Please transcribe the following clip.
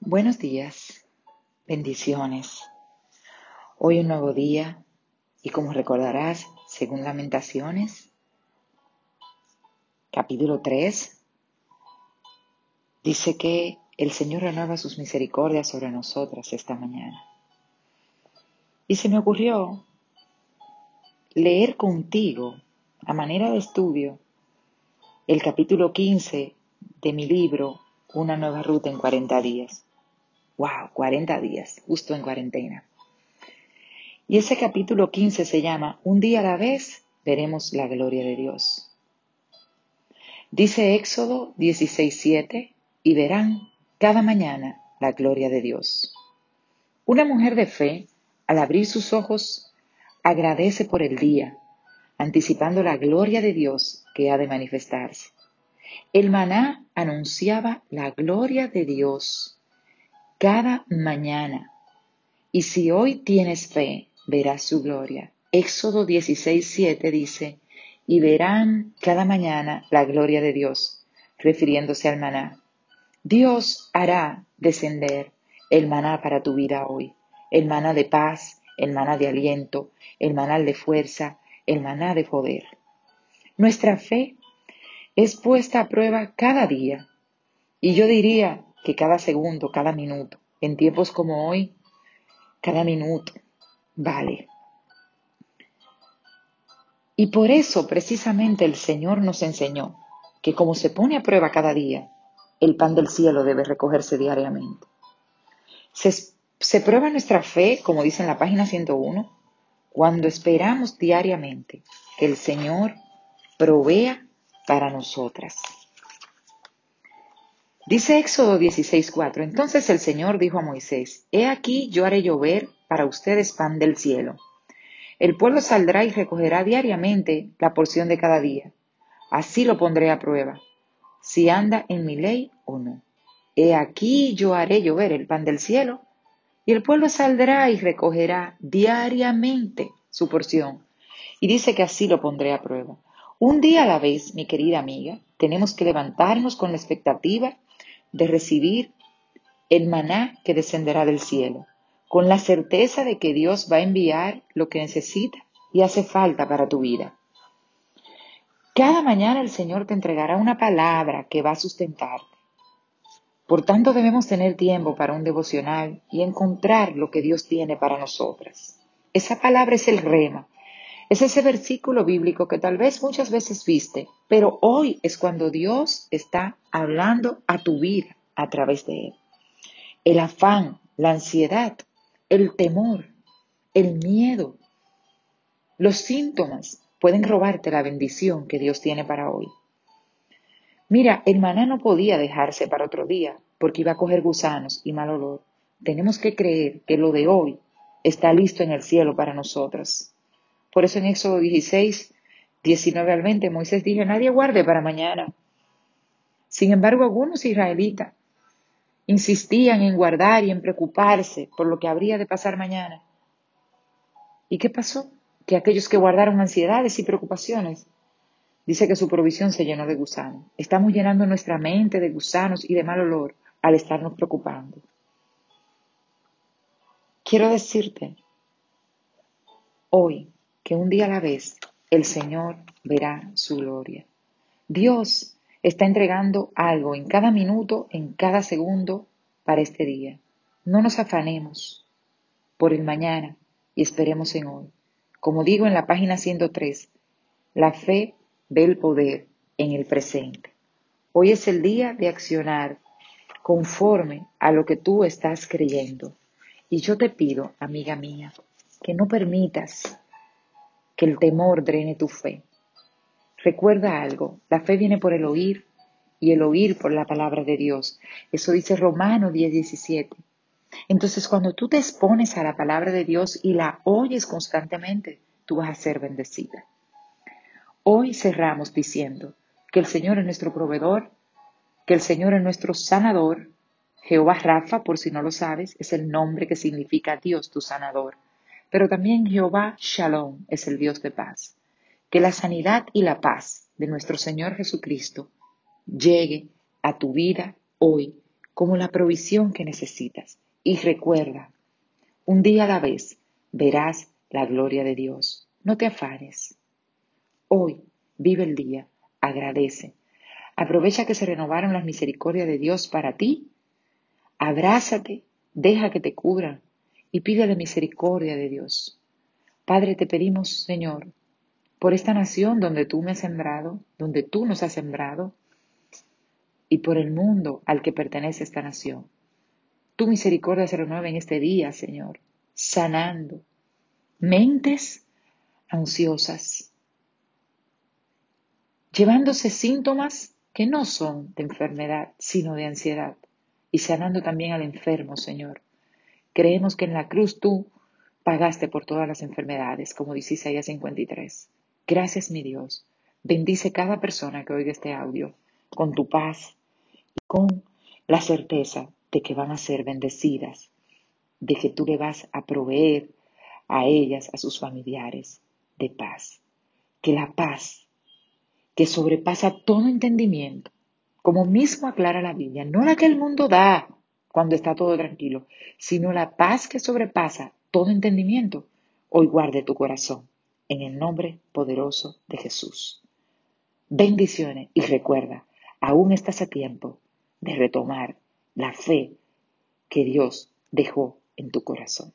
Buenos días, bendiciones. Hoy un nuevo día y como recordarás, según Lamentaciones, capítulo 3, dice que el Señor renueva sus misericordias sobre nosotras esta mañana. Y se me ocurrió leer contigo, a manera de estudio, el capítulo 15 de mi libro, Una nueva ruta en 40 días. ¡Wow! 40 días, justo en cuarentena. Y ese capítulo 15 se llama Un día a la vez veremos la gloria de Dios. Dice Éxodo 16:7 y verán cada mañana la gloria de Dios. Una mujer de fe, al abrir sus ojos, agradece por el día, anticipando la gloria de Dios que ha de manifestarse. El maná anunciaba la gloria de Dios cada mañana. Y si hoy tienes fe, verás su gloria. Éxodo 16:7 dice, y verán cada mañana la gloria de Dios, refiriéndose al maná. Dios hará descender el maná para tu vida hoy, el maná de paz, el maná de aliento, el maná de fuerza, el maná de poder. Nuestra fe es puesta a prueba cada día, y yo diría que cada segundo, cada minuto, en tiempos como hoy, cada minuto vale. Y por eso precisamente el Señor nos enseñó que como se pone a prueba cada día, el pan del cielo debe recogerse diariamente. Se, prueba nuestra fe, como dice en la página 101, cuando esperamos diariamente que el Señor provea para nosotras. Dice Éxodo 16:4, entonces el Señor dijo a Moisés, He aquí yo haré llover para ustedes pan del cielo. El pueblo saldrá y recogerá diariamente la porción de cada día. Así lo pondré a prueba si anda en mi ley o no. He aquí yo haré llover el pan del cielo, y el pueblo saldrá y recogerá diariamente su porción. Y dice que así lo pondré a prueba. Un día a la vez, mi querida amiga, tenemos que levantarnos con la expectativa de recibir el maná que descenderá del cielo, con la certeza de que Dios va a enviar lo que necesita y hace falta para tu vida. Cada mañana el Señor te entregará una palabra que va a sustentarte. Por tanto, debemos tener tiempo para un devocional y encontrar lo que Dios tiene para nosotras. Esa palabra es el rema. Es ese versículo bíblico que tal vez muchas veces viste, pero hoy es cuando Dios está hablando a tu vida a través de él. El afán, la ansiedad, el temor, el miedo, los síntomas pueden robarte la bendición que Dios tiene para hoy. Mira, el maná no podía dejarse para otro día porque iba a coger gusanos y mal olor. Tenemos que creer que lo de hoy está listo en el cielo para nosotras. Por eso en Éxodo 16, 19 al 20, Moisés dijo, nadie guarde para mañana. Sin embargo, algunos israelitas insistían en guardar y en preocuparse por lo que habría de pasar mañana. ¿Y qué pasó? que aquellos que guardaron ansiedades y preocupaciones. Dice que su provisión se llenó de gusanos. Estamos llenando nuestra mente de gusanos y de mal olor al estarnos preocupando. Quiero decirte hoy que un día a la vez el Señor verá su gloria. Dios está entregando algo en cada minuto, en cada segundo para este día. No nos afanemos por el mañana y esperemos en hoy. Como digo en la página 103, la fe ve el poder en el presente. Hoy es el día de accionar conforme a lo que tú estás creyendo. Y yo te pido, amiga mía, que no permitas que el temor drene tu fe. Recuerda algo, la fe viene por el oír y el oír por la palabra de Dios. Eso dice Romano 10:17. Entonces, cuando tú te expones a la palabra de Dios y la oyes constantemente, tú vas a ser bendecida. Hoy cerramos diciendo que el Señor es nuestro proveedor, que el Señor es nuestro sanador. Jehová Rafa, por si no lo sabes, es el nombre que significa Dios tu sanador. Pero también Jehová Shalom es el Dios de paz. Que la sanidad y la paz de nuestro Señor Jesucristo llegue a tu vida hoy como la provisión que necesitas. Y recuerda, un día a la vez verás la gloria de Dios. No te afanes. Hoy vive el día, agradece. Aprovecha que se renovaron las misericordias de Dios para ti. Abrázate, deja que te cubran y pide la misericordia de Dios. Padre, te pedimos, Señor, por esta nación donde tú me has sembrado, donde tú nos has sembrado, y por el mundo al que pertenece esta nación. Tu misericordia se renueva en este día, Señor, sanando mentes ansiosas, llevándose síntomas que no son de enfermedad, sino de ansiedad, y sanando también al enfermo, Señor. Creemos que en la cruz tú pagaste por todas las enfermedades, como dice Isaías 53. Gracias, mi Dios. Bendice cada persona que oiga este audio con tu paz y con la certeza de que van a ser bendecidas, de que tú le vas a proveer a ellas, a sus familiares, de paz. Que la paz, que sobrepasa todo entendimiento, como mismo aclara la Biblia, no la que el mundo da cuando está todo tranquilo, sino la paz que sobrepasa todo entendimiento, hoy guarde tu corazón en el nombre poderoso de Jesús. Bendiciones y recuerda, aún estás a tiempo de retomar la fe que Dios dejó en tu corazón.